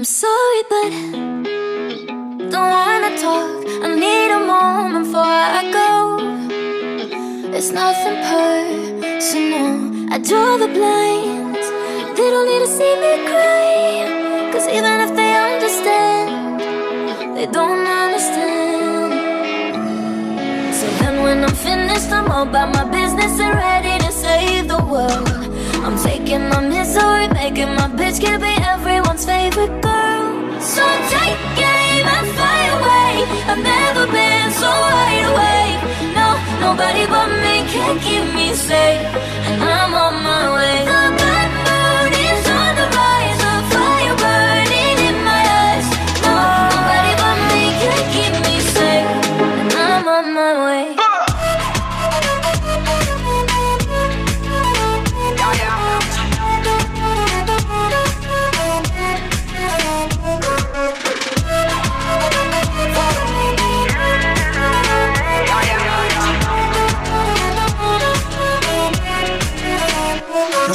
I'm sorry, but don't wanna talk. I need a moment before I go. It's nothing personal. I draw the blinds. They don't need to see me cry. Cause even if they understand, they don't understand. So then when I'm finished, I'm all about my business and ready to save the world. I'm taking my misery, making my bitch can't be everyone's favorite girl. So take aim and fly away. I've never been so wide awake. No, nobody but me can keep me safe, and I'm on my way.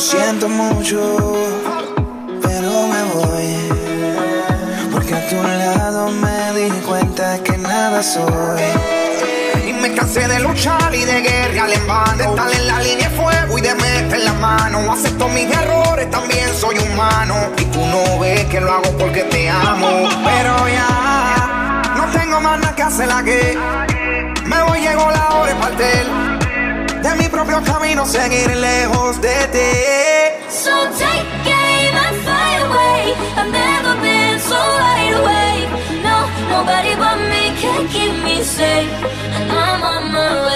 Siento mucho, pero me voy. Porque a tu lado me di cuenta que nada soy. Y me cansé de luchar y de guerra en vano. De estar en la línea de fuego y de meter la mano. Acepto mis errores, también soy humano. Y tú no ves que lo hago porque te amo. Pero ya, no tengo más nada que hacer aquí. Me voy, llegó la hora de partir. Mi propio camino, seguir lejos de ti. So take aim and fly away. I've never been so wide awake. No, nobody but me can keep me safe, and I'm on my way.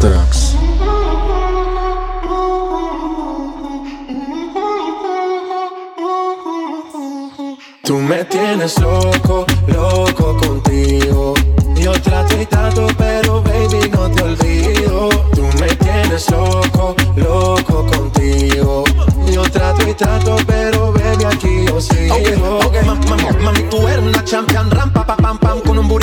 Anthrax. Tú me tienes loco, loco contigo. Yo trato y trato, pero baby no te olvido. Tú me tienes loco, loco contigo. Yo trato y trato, pero baby aquí yo sigo. Ok, ok, ma- ma- mami, tú eres una champion, ram, pa, pa, pam, pam,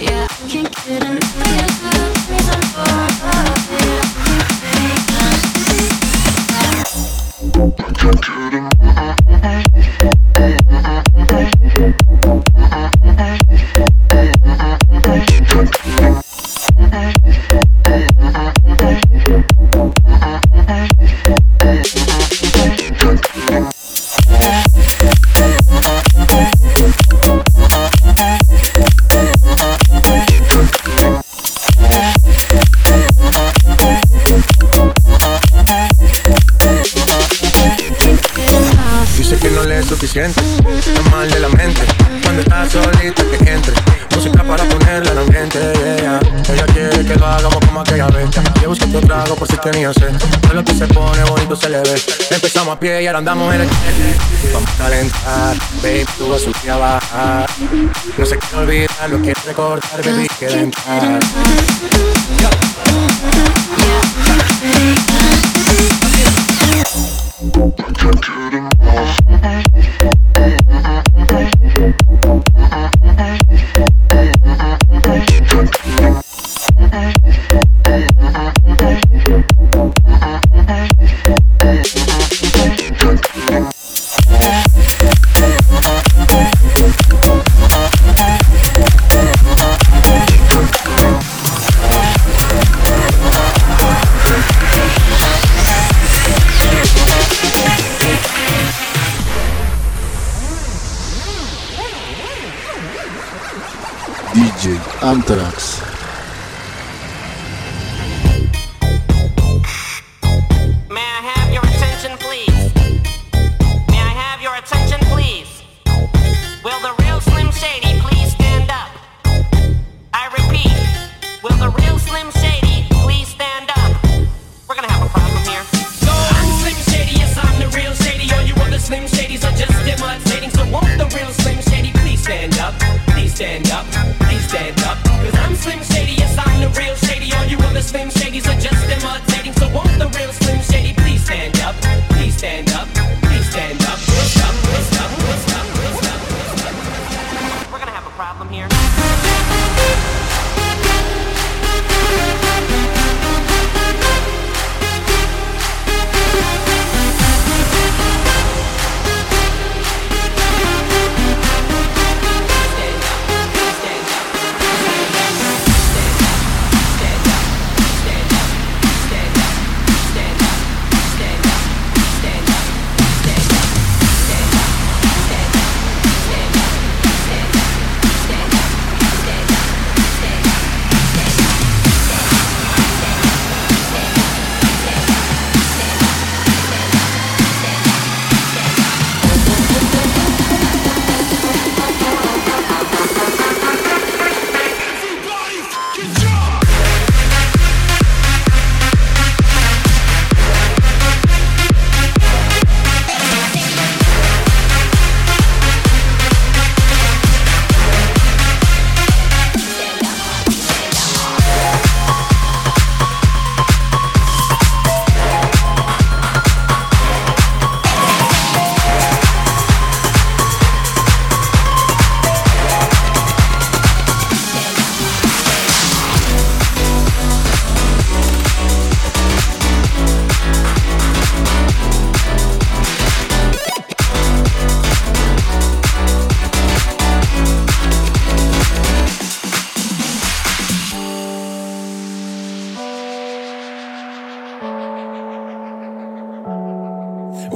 Yeah, I can't get enough. tenía sed. Todo lo que se pone bonito se le ve. Empezamos a pie y ahora andamos en el. Vamos a calentar, baby, tú vas a bajar. No se quiere olvidar, lo quiere recordar, baby, que entrar. Yeah. Anthrax.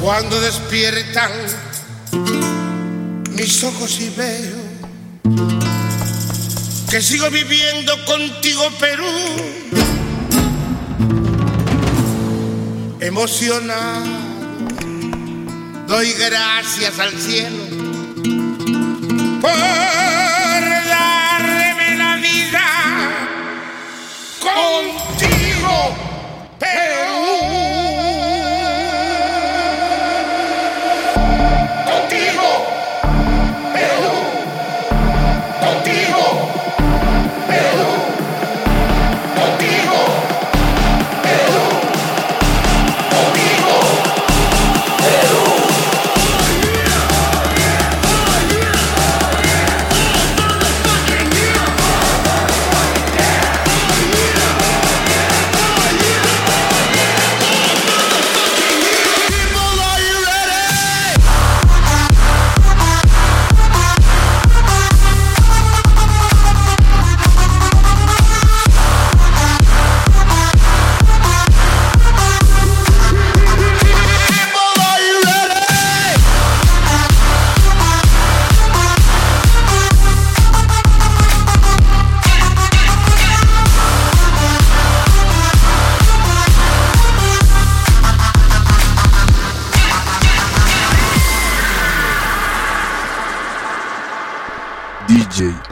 Cuando despiertan mis ojos y veo que sigo viviendo contigo, Perú. Emocionado, doy gracias al cielo por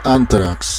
Anthrax.